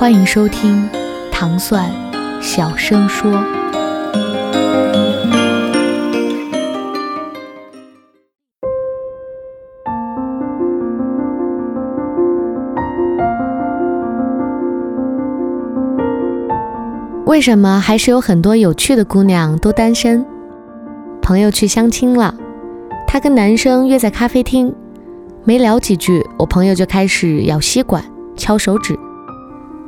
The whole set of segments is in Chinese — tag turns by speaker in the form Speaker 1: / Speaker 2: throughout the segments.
Speaker 1: 欢迎收听糖蒜小声说。为什么还是有很多有趣的姑娘都单身？朋友去相亲了，她跟男生约在咖啡厅，没聊几句，我朋友就开始咬吸管、敲手指。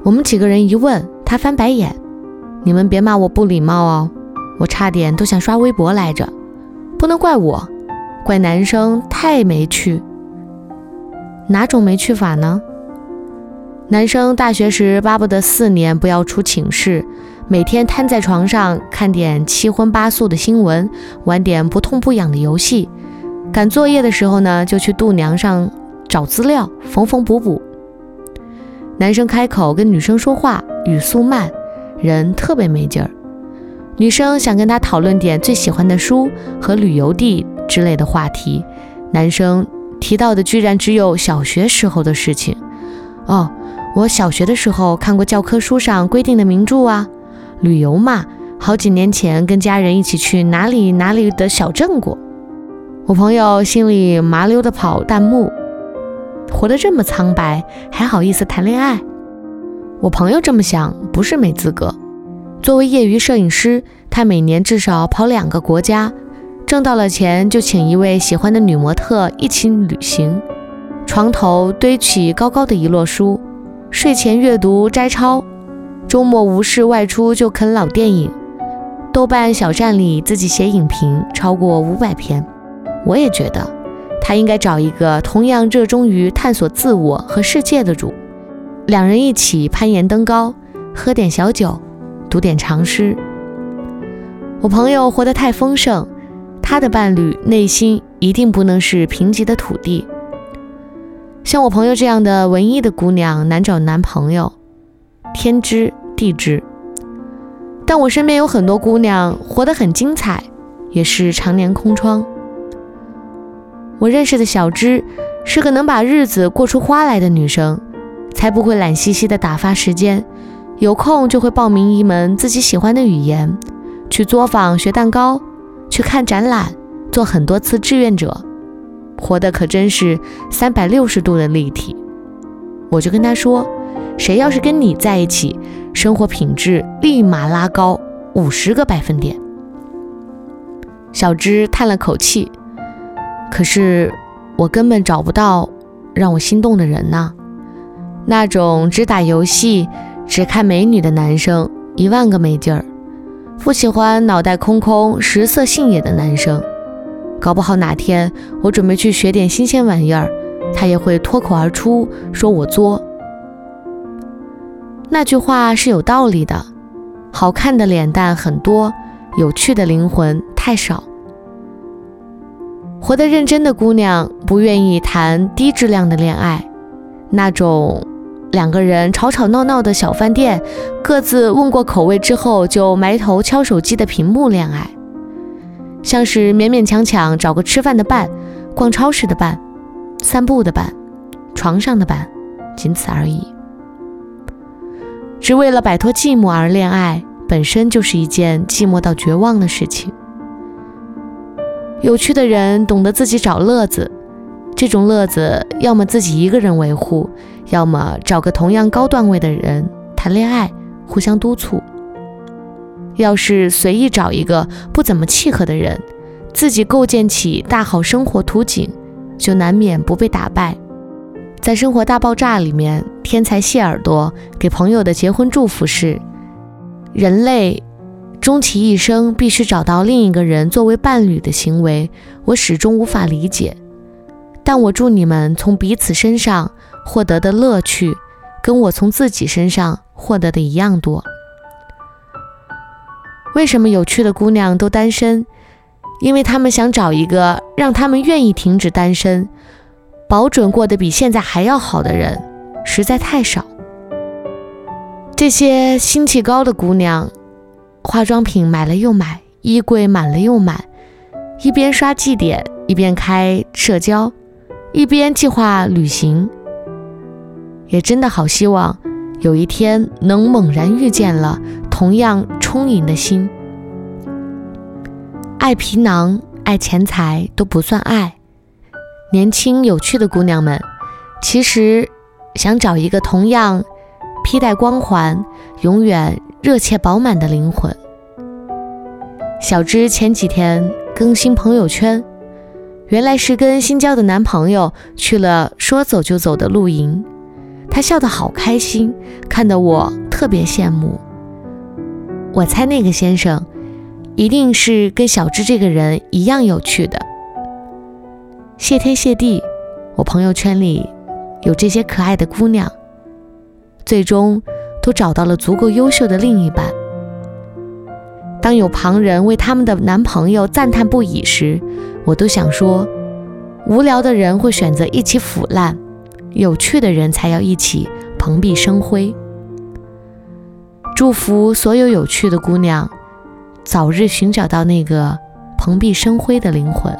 Speaker 1: 我们几个人一问，他翻白眼：“你们别骂我不礼貌哦，我差点都想刷微博来着，不能怪我，怪男生太没趣。哪种没趣法呢？男生大学时巴不得四年不要出寝室。”每天瘫在床上看点七荤八素的新闻，玩点不痛不痒的游戏。赶作业的时候呢，就去度娘上找资料，缝缝补补。男生开口跟女生说话，语速慢，人特别没劲儿。女生想跟他讨论点最喜欢的书和旅游地之类的话题，男生提到的居然只有小学时候的事情。哦，我小学的时候看过教科书上规定的名著啊。旅游嘛，好几年前跟家人一起去哪里哪里的小镇过。我朋友心里麻溜的跑弹幕，活得这么苍白，还好意思谈恋爱？我朋友这么想，不是没资格。作为业余摄影师，他每年至少跑两个国家，挣到了钱就请一位喜欢的女模特一起旅行。床头堆起高高的一摞书，睡前阅读摘抄。周末无事外出就啃老电影，豆瓣小站里自己写影评超过五百篇。我也觉得他应该找一个同样热衷于探索自我和世界的主，两人一起攀岩登高，喝点小酒，读点长诗。我朋友活得太丰盛，他的伴侣内心一定不能是贫瘠的土地。像我朋友这样的文艺的姑娘难找男朋友，天知。地知，但我身边有很多姑娘活得很精彩，也是常年空窗。我认识的小芝是个能把日子过出花来的女生，才不会懒兮兮的打发时间，有空就会报名一门自己喜欢的语言，去作坊学蛋糕，去看展览，做很多次志愿者，活得可真是三百六十度的立体。我就跟她说。谁要是跟你在一起，生活品质立马拉高五十个百分点。小芝叹了口气，可是我根本找不到让我心动的人呐。那种只打游戏、只看美女的男生，一万个没劲儿。不喜欢脑袋空空、食色性也的男生，搞不好哪天我准备去学点新鲜玩意儿，他也会脱口而出说我作。那句话是有道理的，好看的脸蛋很多，有趣的灵魂太少。活得认真的姑娘不愿意谈低质量的恋爱，那种两个人吵吵闹闹的小饭店，各自问过口味之后就埋头敲手机的屏幕恋爱，像是勉勉强强找个吃饭的伴，逛超市的伴，散步的伴，床上的伴，仅此而已。只为了摆脱寂寞而恋爱，本身就是一件寂寞到绝望的事情。有趣的人懂得自己找乐子，这种乐子要么自己一个人维护，要么找个同样高段位的人谈恋爱，互相督促。要是随意找一个不怎么契合的人，自己构建起大好生活图景，就难免不被打败。在《生活大爆炸》里面，天才谢耳朵给朋友的结婚祝福是：人类终其一生必须找到另一个人作为伴侣的行为，我始终无法理解。但我祝你们从彼此身上获得的乐趣，跟我从自己身上获得的一样多。为什么有趣的姑娘都单身？因为他们想找一个让他们愿意停止单身、保准过得比现在还要好的人，实在太少。这些心气高的姑娘，化妆品买了又买，衣柜满了又满，一边刷绩点，一边开社交，一边计划旅行。也真的好希望有一天能猛然遇见了同样充盈的心。爱皮囊、爱钱财都不算爱。年轻有趣的姑娘们，其实想找一个同样披戴光环、永远热切饱满的灵魂。小芝前几天更新朋友圈，原来是跟新交的男朋友去了说走就走的露营。她笑得好开心，看得我特别羡慕。我猜那个先生一定是跟小芝这个人一样有趣的。谢天谢地，我朋友圈里有这些可爱的姑娘，最终都找到了足够优秀的另一半。当有旁人为他们的男朋友赞叹不已时，我都想说：无聊的人会选择一起腐烂。有趣的人才要一起蓬荜生辉。祝福所有有趣的姑娘，早日寻找到那个蓬荜生辉的灵魂。